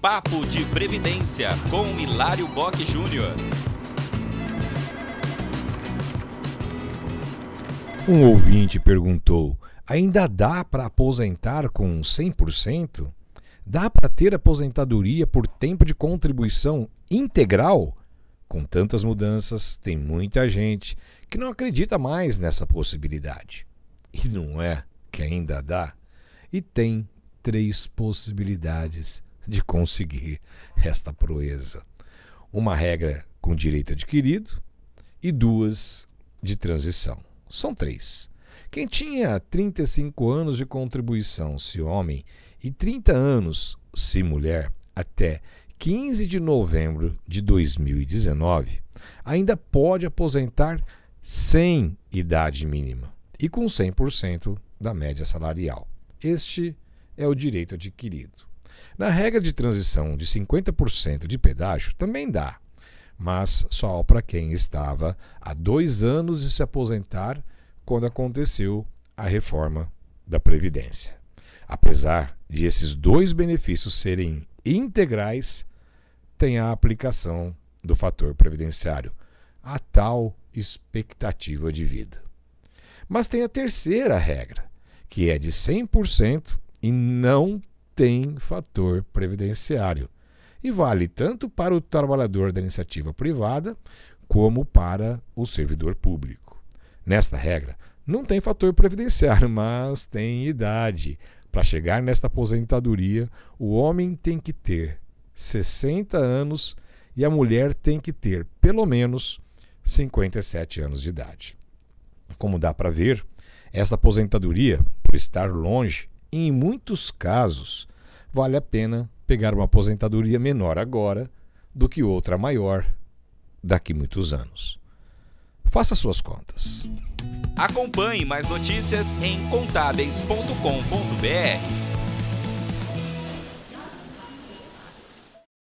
Papo de Previdência com Hilário Bock Júnior. Um ouvinte perguntou: ainda dá para aposentar com 100%? Dá para ter aposentadoria por tempo de contribuição integral? Com tantas mudanças, tem muita gente que não acredita mais nessa possibilidade. E não é que ainda dá? E tem três possibilidades de conseguir esta proeza: uma regra com direito adquirido e duas de transição. São três. Quem tinha 35 anos de contribuição, se homem, e 30 anos, se mulher, até 15 de novembro de 2019, ainda pode aposentar sem idade mínima e com 100% da média salarial. Este é o direito adquirido. Na regra de transição de 50% de pedágio também dá, mas só para quem estava há dois anos de se aposentar quando aconteceu a reforma da Previdência. Apesar de esses dois benefícios serem integrais, tem a aplicação do fator previdenciário, a tal expectativa de vida. Mas tem a terceira regra, que é de 100% e não tem fator previdenciário. E vale tanto para o trabalhador da iniciativa privada como para o servidor público. Nesta regra, não tem fator previdenciário, mas tem idade. Para chegar nesta aposentadoria, o homem tem que ter 60 anos e a mulher tem que ter pelo menos 57 anos de idade. Como dá para ver, esta aposentadoria, por estar longe, em muitos casos, vale a pena pegar uma aposentadoria menor agora do que outra maior daqui muitos anos. Faça suas contas. Acompanhe mais notícias em contábeis.com.br.